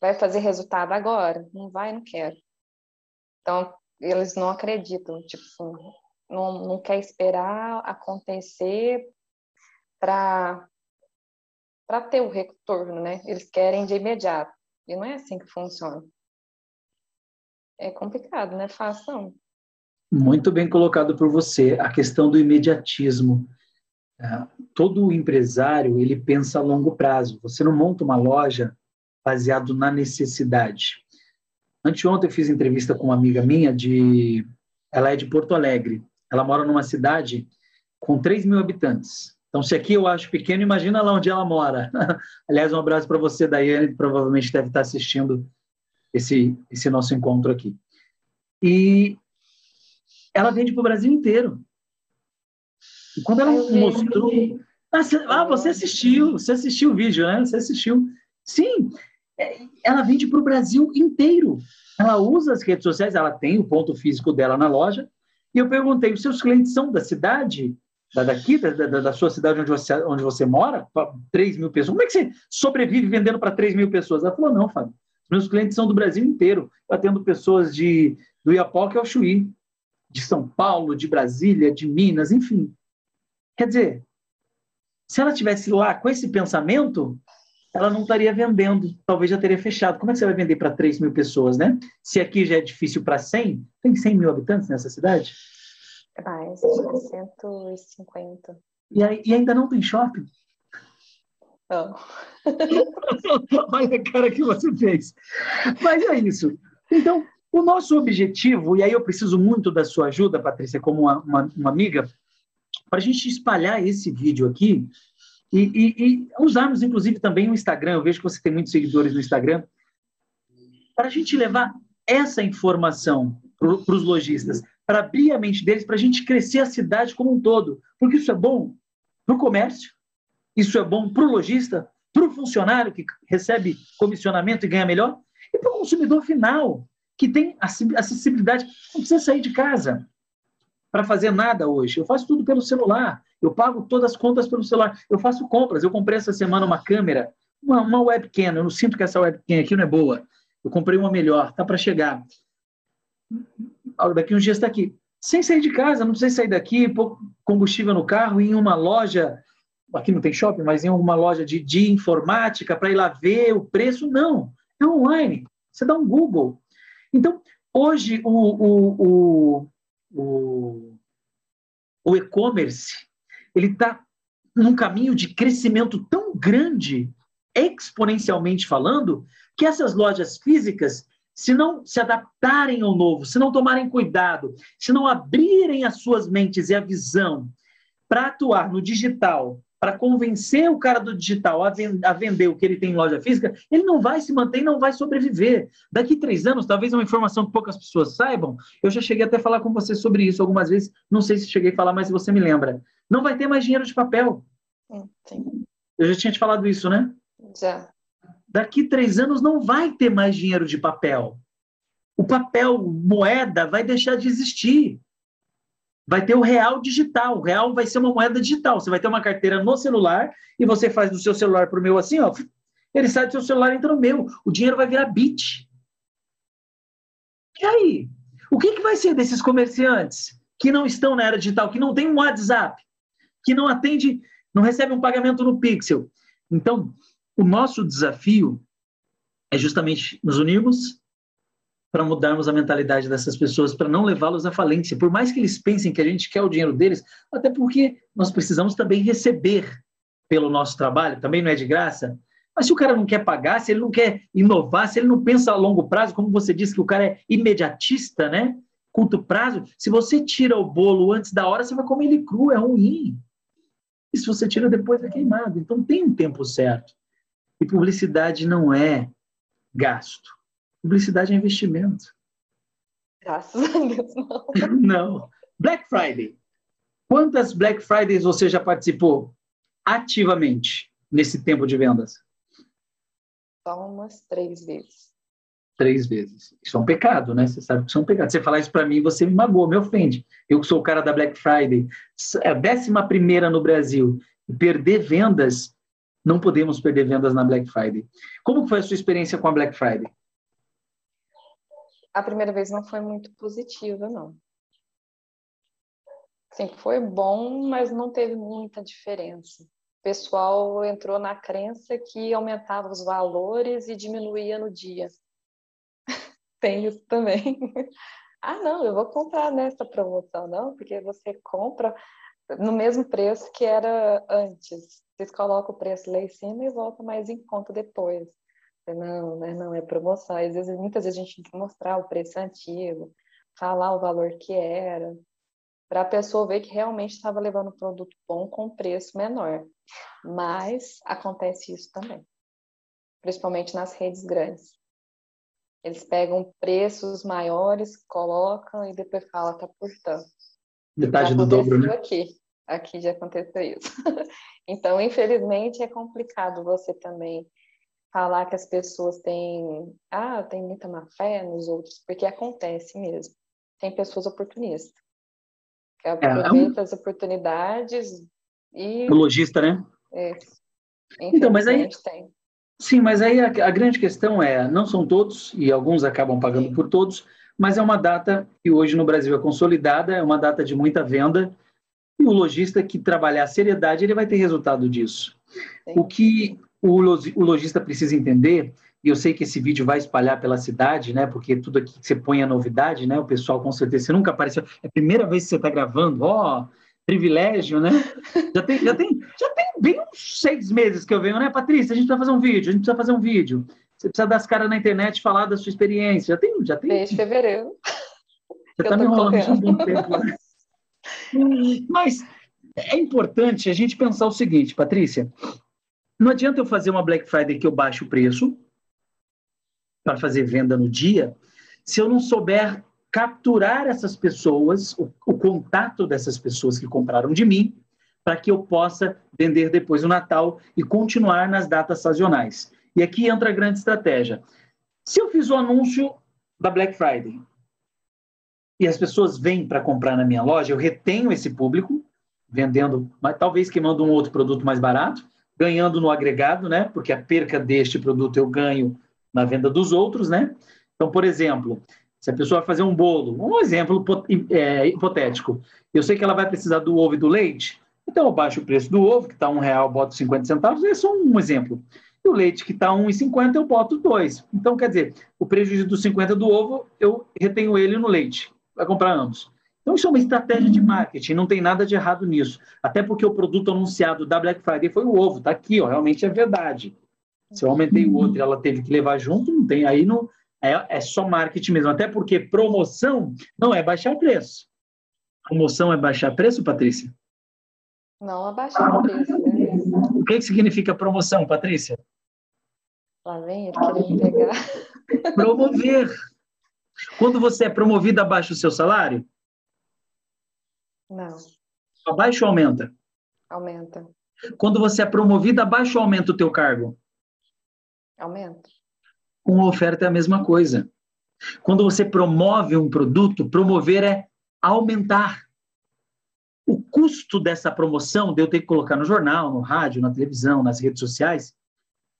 Vai fazer resultado agora? Não vai, não quero. Então, eles não acreditam, tipo assim, não, não quer esperar acontecer para ter o retorno, né? Eles querem de imediato. E não é assim que funciona. É complicado, né? Fácil Muito bem colocado por você. A questão do imediatismo. É, todo empresário, ele pensa a longo prazo. Você não monta uma loja baseado na necessidade. Anteontem eu fiz entrevista com uma amiga minha de... Ela é de Porto Alegre. Ela mora numa cidade com 3 mil habitantes. Então, se aqui eu acho pequeno, imagina lá onde ela mora. Aliás, um abraço para você, Daiane, que provavelmente deve estar assistindo esse, esse nosso encontro aqui. E ela vende para o Brasil inteiro. E quando ela mostrou. Ah, você, ah, você assistiu, você assistiu o vídeo, né? Você assistiu. Sim, é, ela vende para o Brasil inteiro. Ela usa as redes sociais, ela tem o ponto físico dela na loja, e eu perguntei: os seus clientes são da cidade? Da, daqui, da, da, da sua cidade onde você, onde você mora? 3 mil pessoas. Como é que você sobrevive vendendo para 3 mil pessoas? Ela falou: não, Fábio. Meus clientes são do Brasil inteiro. Eu atendo pessoas de, do Iapoque ao Chuí, de São Paulo, de Brasília, de Minas, enfim. Quer dizer, se ela tivesse lá com esse pensamento, ela não estaria vendendo, talvez já teria fechado. Como é que você vai vender para 3 mil pessoas, né? Se aqui já é difícil para 100, tem 100 mil habitantes nessa cidade? Mais, 150. E, aí, e ainda não tem shopping? Não. Olha a cara que você fez. Mas é isso. Então, o nosso objetivo, e aí eu preciso muito da sua ajuda, Patrícia, como uma, uma, uma amiga, para a gente espalhar esse vídeo aqui e, e, e, usarmos, inclusive, também o Instagram. Eu vejo que você tem muitos seguidores no Instagram. Para a gente levar essa informação para os lojistas, para abrir a mente deles, para a gente crescer a cidade como um todo. Porque isso é bom para o comércio, isso é bom para o lojista, para o funcionário que recebe comissionamento e ganha melhor, e para o consumidor final, que tem acessibilidade. Não precisa sair de casa para fazer nada hoje. Eu faço tudo pelo celular. Eu pago todas as contas pelo celular. Eu faço compras. Eu comprei essa semana uma câmera, uma, uma webcam. Eu não sinto que essa webcam aqui não é boa. Eu comprei uma melhor, tá para chegar. Daqui uns dias está aqui. Sem sair de casa, não precisa sair daqui, pôr combustível no carro, ir em uma loja, aqui não tem shopping, mas em uma loja de, de informática para ir lá ver o preço. Não, é online. Você dá um Google. Então, hoje, o, o, o, o, o e-commerce ele está num caminho de crescimento tão grande, exponencialmente falando, que essas lojas físicas, se não se adaptarem ao novo, se não tomarem cuidado, se não abrirem as suas mentes e a visão para atuar no digital, para convencer o cara do digital a, vender o que ele tem em loja física, ele não vai se manter e não vai sobreviver. Daqui três anos, talvez uma informação que poucas pessoas saibam, eu já cheguei até a falar com você sobre isso algumas vezes, não sei se cheguei a falar, mas você me lembra. Não vai ter mais dinheiro de papel. Sim. Eu já tinha te falado isso, né? Já. Daqui três anos não vai ter mais dinheiro de papel. O papel, moeda, vai deixar de existir. Vai ter o real digital. O real vai ser uma moeda digital. Você vai ter uma carteira no celular e você faz do seu celular para o meu assim, ó. Ele sai do seu celular e entra no meu. O dinheiro vai virar bit. E aí? O que, que vai ser desses comerciantes que não estão na era digital, que não tem um WhatsApp, que não atende, não recebe um pagamento no Pixel? Então, o nosso desafio é justamente nos unirmos para mudarmos a mentalidade dessas pessoas, para não levá-los à falência. Por mais que eles pensem que a gente quer o dinheiro deles, até porque nós precisamos também receber pelo nosso trabalho, também não é de graça. Mas se o cara não quer pagar, se ele não quer inovar, se ele não pensa a longo prazo, como você disse que o cara é imediatista, né? Curto prazo, se você tira o bolo antes da hora, você vai comer ele cru, é ruim. E se você tira depois, é queimado. Então tem um tempo certo. E publicidade não é gasto. Publicidade é investimento. Graças a Deus, não. não. Black Friday. Quantas Black Fridays você já participou ativamente nesse tempo de vendas? Só umas três vezes. Três vezes. Isso é um pecado, né? Você sabe que isso é um pecado. Você falar isso para mim, você me magoa, me ofende. Eu que sou o cara da Black Friday, é a décima primeira no Brasil, e perder vendas, não podemos perder vendas na Black Friday. Como foi a sua experiência com a Black Friday? A primeira vez não foi muito positiva, não. Sim, foi bom, mas não teve muita diferença pessoal entrou na crença que aumentava os valores e diminuía no dia. Tem isso também. ah, não, eu vou comprar nessa promoção, não, porque você compra no mesmo preço que era antes. Vocês colocam o preço lá em cima e volta mais em conta depois. Não, né, não, é promoção. Às vezes, muitas vezes a gente tem que mostrar o preço antigo, falar o valor que era, para a pessoa ver que realmente estava levando um produto bom com preço menor. Mas acontece isso também, principalmente nas redes grandes. Eles pegam preços maiores, colocam e depois falam tá por tanto. Metade do dobro, né? Aqui, aqui já aconteceu isso. então, infelizmente, é complicado você também falar que as pessoas têm, ah, tem muita má fé nos outros, porque acontece mesmo. Tem pessoas oportunistas. Que aproveitam é, é um... as oportunidades e... O lojista, né? É. Então, mas aí... Tem. Sim, mas aí a, a, grande questão é, não são todos, e alguns acabam pagando por todos, mas é uma data que hoje no Brasil é consolidada, é uma data de muita venda, e o lojista que trabalhar a seriedade, ele vai ter resultado disso. Sim. O que o, lojista precisa entender, e eu sei que esse vídeo vai espalhar pela cidade, né? Porque tudo aqui que você põe é novidade, né? O pessoal com certeza, você nunca apareceu, é a primeira vez que você está gravando, ó, oh, privilégio, né? Já tem, já tem, já tem bem uns seis meses que eu venho, né, Patrícia? A gente precisa fazer um vídeo, a gente precisa fazer um vídeo. Você precisa dar as caras na internet e falar da sua experiência. Já tem, já tem. Desde fevereiro. Você está me enrolando há um bom tempo. Né? Mas é importante a gente pensar o seguinte, Patrícia. Não adianta eu fazer uma Black Friday que eu baixo o preço para fazer venda no dia, se eu não souber capturar essas pessoas, o, o contato dessas pessoas que compraram de mim, para que eu possa vender depois no Natal e continuar nas datas sazonais. E aqui entra a grande estratégia. Se eu fiz o anúncio da Black Friday e as pessoas vêm para comprar na minha loja, eu retenho esse público, vendendo, mas talvez queimando um outro produto mais barato, ganhando no agregado, né? Porque a perca deste produto eu ganho na venda dos outros, né? Então, por exemplo, se a pessoa vai fazer um bolo, um exemplo é, hipotético, eu sei que ela vai precisar do ovo e do leite, então eu baixo o preço do ovo, que está um real, boto 50 centavos, é só um exemplo. E o leite que está 1,50, eu boto dois. Então, quer dizer, o prejuízo dos 50 do ovo, eu retenho ele no leite, vai comprar ambos. Então, isso é uma estratégia de marketing, não tem nada de errado nisso. Até porque o produto anunciado da Black Friday foi o ovo, está aqui, ó, realmente é verdade. Se eu aumentei o outro e ela teve que levar junto, não tem aí no, é, é só marketing mesmo, até porque promoção não é baixar preço. Promoção é baixar preço, Patrícia? Não abaixar o preço, né? O que, que significa promoção, Patrícia? Lá vem ele querendo pegar. Promover. Quando você é promovido, abaixa o seu salário? Não. Abaixa ou aumenta? Aumenta. Quando você é promovido, abaixa ou aumenta o teu cargo? Aumenta com oferta é a mesma coisa. Quando você promove um produto, promover é aumentar. custo dessa promoção, de eu ter que colocar no jornal, no rádio, na televisão, nas redes sociais,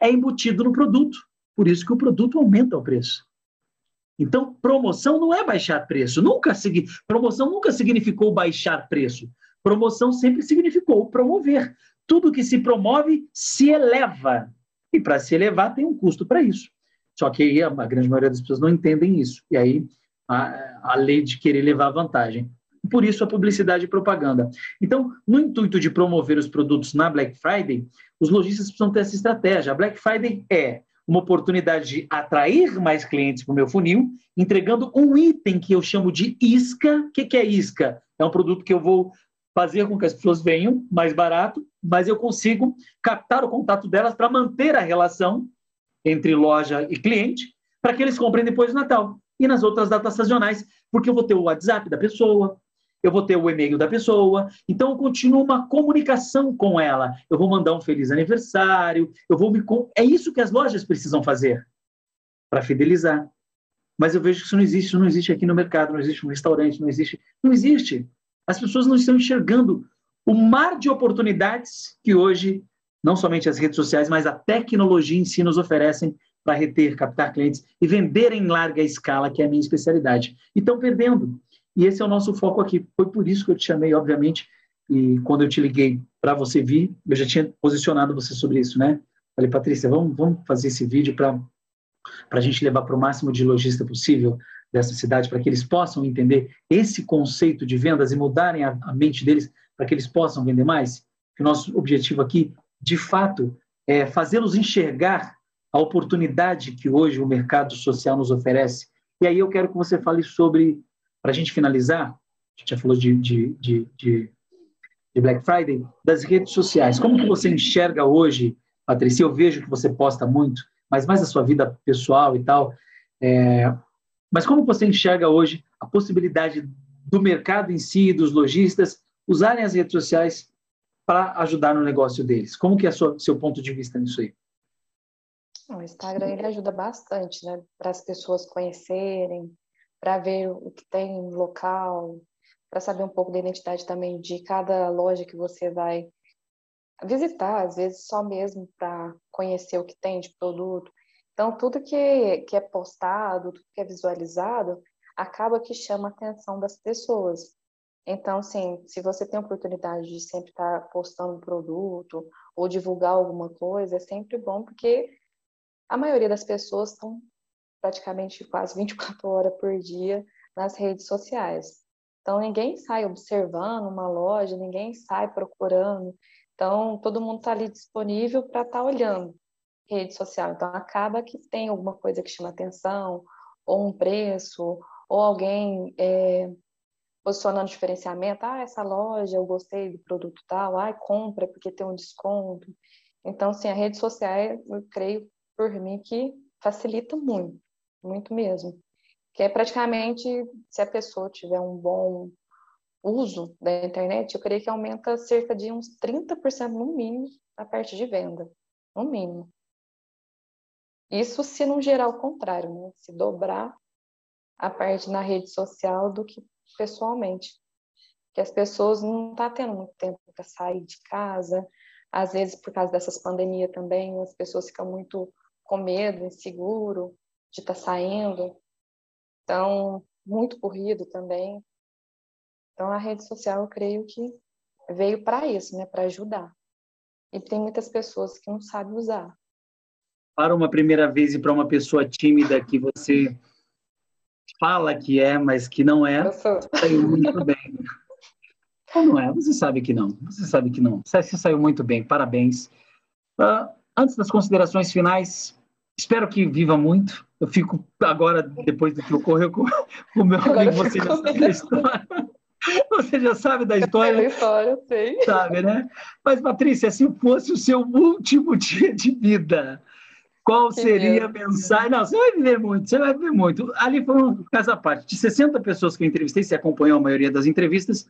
é embutido no produto. Por isso que o produto aumenta o preço. Então, promoção não é baixar preço. Nunca promoção nunca significou baixar preço. Promoção sempre significou promover. Tudo que se promove se eleva. E para se elevar tem um custo para isso. Só que aí a, grande maioria das pessoas não entendem isso. E aí a, a lei de querer levar vantagem. Por isso a publicidade e propaganda. Então, no intuito de promover os produtos na Black Friday, os lojistas precisam ter essa estratégia. A Black Friday é uma oportunidade de atrair mais clientes para o meu funil, entregando um item que eu chamo de isca. O que, que é isca? É um produto que eu vou fazer com que as pessoas venham mais barato, mas eu consigo captar o contato delas para manter a relação entre loja e cliente, para que eles comprem depois do Natal e nas outras datas sazonais, porque eu vou ter o WhatsApp da pessoa, eu vou ter o e-mail da pessoa, então eu continuo uma comunicação com ela. Eu vou mandar um feliz aniversário, eu vou me. É isso que as lojas precisam fazer para fidelizar. Mas eu vejo que isso não existe, isso não existe aqui no mercado, não existe no restaurante, não existe. Não existe. As pessoas não estão enxergando o mar de oportunidades que hoje, não somente as redes sociais, mas a tecnologia em si nos oferecem para reter, captar clientes e vender em larga escala, que é a minha especialidade. E estão perdendo. E esse é o nosso foco aqui. Foi por isso que eu te chamei, obviamente, e quando eu te liguei para você vir, eu já tinha posicionado você sobre isso, né? Falei, Patrícia, vamos, vamos fazer esse vídeo para a gente levar para o máximo de lojista possível dessa cidade, para que eles possam entender esse conceito de vendas e mudarem a, a mente deles, para que eles possam vender mais. Que o nosso objetivo aqui, de fato, é fazê-los enxergar a oportunidade que hoje o mercado social nos oferece. E aí eu quero que você fale sobre para a gente finalizar, a gente já falou de, de, de, de, Black Friday, das redes sociais. Como que você enxerga hoje, Patrícia? Eu vejo que você posta muito, mas mais a sua vida pessoal e tal. É, mas como você enxerga hoje a possibilidade do mercado em si, dos lojistas, usarem as redes sociais para ajudar no negócio deles? Como que é o seu ponto de vista nisso aí? O Instagram ele ajuda bastante, né, para as pessoas conhecerem, para ver o que tem no local, para saber um pouco da identidade também de cada loja que você vai visitar, às vezes só mesmo para conhecer o que tem de produto. Então, tudo que, que é postado, tudo que é visualizado, acaba que chama a atenção das pessoas. Então, sim, se você tem a oportunidade de sempre estar postando um produto ou divulgar alguma coisa, é sempre bom, porque a maioria das pessoas estão praticamente quase 24 horas por dia nas redes sociais. Então, ninguém sai observando uma loja, ninguém sai procurando. Então, todo mundo está ali disponível para estar tá olhando rede social. Então, acaba que tem alguma coisa que chama atenção, ou um preço, ou alguém é, posicionando diferenciamento. Ah, essa loja, eu gostei do produto tal. Ah, compra porque tem um desconto. Então, sim, a rede social, eu creio, por mim, que facilita muito muito mesmo. Que é praticamente, se a pessoa tiver um bom uso da internet, eu creio que aumenta cerca de uns 30% no mínimo a parte de venda, no mínimo. Isso se não gerar o contrário, né? Se dobrar a parte na rede social do que pessoalmente. Que as pessoas não estão tá tendo muito tempo para sair de casa, às vezes por causa dessas pandemias também, as pessoas ficam muito com medo, inseguro, de estar tá saindo. Então, muito corrido também. Então, a rede social, eu creio que veio para isso, né, para ajudar. E tem muitas pessoas que não sabem usar. Para uma primeira vez e para uma pessoa tímida que você fala que é, mas que não é, saiu muito bem. Ou não é? Você sabe que não. Você sabe que não. Você saiu muito bem. Parabéns. Uh, antes das considerações finais, espero que viva muito. Eu fico agora, depois do que ocorreu com o meu amigo, você já sabe da história. Você já sabe da história. Da história, sei. Sabe, né? Mas, Patrícia, se fosse o seu último dia de vida, qual seria a mensagem? Não, você vai viver muito, você vai viver muito. Ali foi um caso à parte. De 60 pessoas que eu entrevistei, você acompanhou a maioria das entrevistas,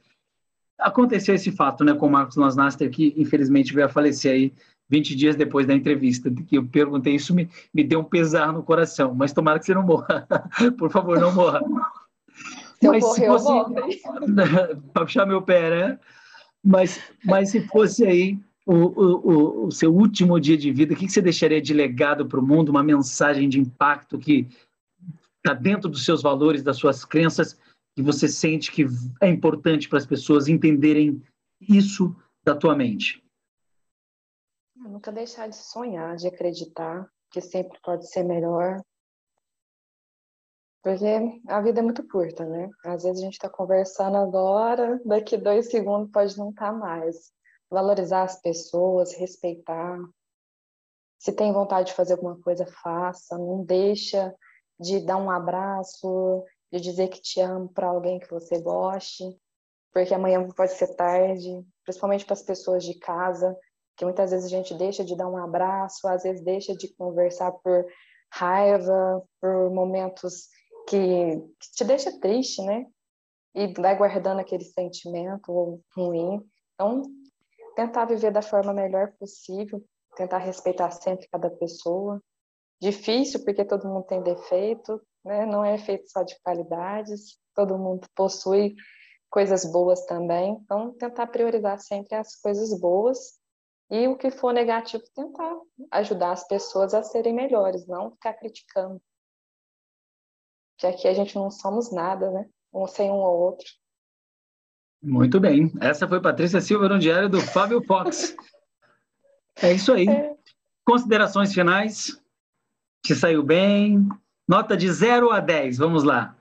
aconteceu esse fato, né, com o Marcos Lasnaster, que infelizmente veio a falecer aí 20 dias depois da entrevista, que eu perguntei isso, me, me deu um pesar no coração. Mas tomara que você não morra. Por favor, não morra. Se Mas eu morrer, se fosse... Para puxar meu pé, né? Mas, mas se fosse aí o, o, o, seu último dia de vida, o que você deixaria de legado para o mundo, uma mensagem de impacto que está dentro dos seus valores, das suas crenças, que você sente que é importante para as pessoas entenderem isso da tua mente? Nunca deixar de sonhar, de acreditar que sempre pode ser melhor. Porque a vida é muito curta, né? Às vezes a gente está conversando agora, daqui dois segundos pode não estar tá mais valorizar as pessoas, respeitar. Se tem vontade de fazer alguma coisa, faça. Não deixa de dar um abraço, de dizer que te amo para alguém que você goste, porque amanhã pode ser tarde, principalmente para as pessoas de casa, que muitas vezes a gente deixa de dar um abraço, às vezes deixa de conversar por raiva, por momentos que, que te deixa triste, né? E vai guardando aquele sentimento ruim. Então, tentar viver da forma melhor possível, tentar respeitar sempre cada pessoa. Difícil porque todo mundo tem defeito, né? Não é feito só de qualidades, todo mundo possui coisas boas também. Então, tentar priorizar sempre as coisas boas e o que for negativo, tentar ajudar as pessoas a serem melhores, não ficar criticando. Que aqui a gente não somos nada, né? Um sem um ou outro. Muito bem. Essa foi Patrícia Silva no diário do Fábio Fox. É isso aí. É. Considerações finais? Te saiu bem? Nota de 0 a 10, vamos lá.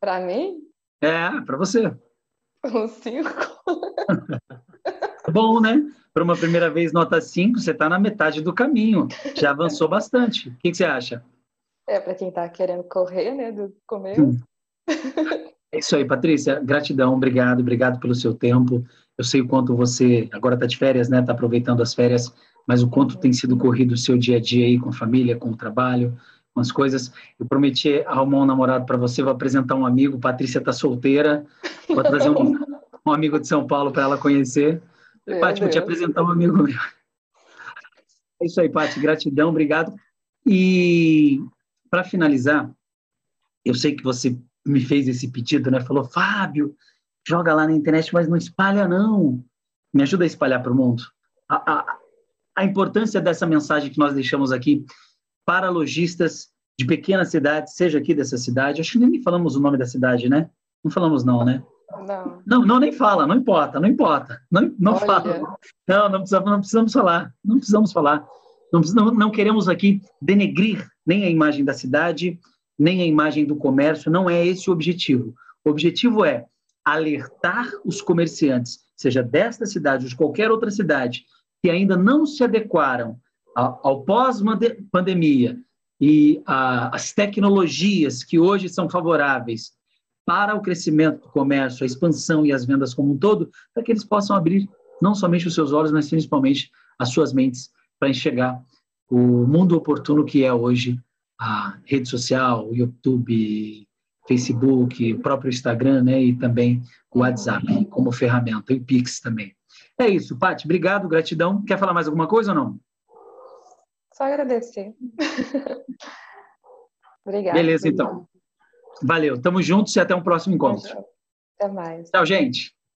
Para mim? É, para você. Um 5. Bom, né? Para uma primeira vez, nota 5, você está na metade do caminho. Já avançou bastante. O que, que você acha? É, para quem está querendo correr, né, do começo. Hum. É isso aí, Patrícia. Gratidão, obrigado, obrigado pelo seu tempo. Eu sei o quanto você agora está de férias, né? Está aproveitando as férias, mas o quanto tem sido corrido o seu dia a dia aí com a família, com o trabalho, com as coisas. Eu prometi arrumar um namorado para você, vou apresentar um amigo. Patrícia está solteira, vou trazer um, um, amigo de São Paulo para ela conhecer. Paty, vou te apresentar um amigo meu. É isso aí, Paty. Gratidão, obrigado. E para finalizar, eu sei que você me fez esse pedido, né? Falou, Fábio, joga lá na internet, mas não espalha, não. Me ajuda a espalhar para o mundo. A, a, a, importância dessa mensagem que nós deixamos aqui para lojistas de pequenas cidades, seja aqui dessa cidade, acho que nem falamos o nome da cidade, né? Não falamos não, né? Não. Não, não nem fala, não importa, não importa. Não, não fala. Não, não precisamos, não precisamos falar. Não precisamos falar. Não, não, não queremos aqui denegrir nem a imagem da cidade, nem a imagem do comércio, não é esse o objetivo. O objetivo é alertar os comerciantes, seja desta cidade ou de qualquer outra cidade, que ainda não se adequaram ao, ao pós-pandemia e as tecnologias que hoje são favoráveis para o crescimento do comércio, a expansão e as vendas como um todo, para que eles possam abrir não somente os seus olhos, mas principalmente as suas mentes para enxergar o mundo oportuno que é hoje a rede social, o YouTube, Facebook, o próprio Instagram, né, e também o WhatsApp como ferramenta, e o Pix também. É isso, Paty, obrigado, gratidão. Quer falar mais alguma coisa ou não? Só agradecer. Obrigada. Beleza, então. Valeu, tamo juntos e até um próximo encontro. Até mais. Tchau, gente.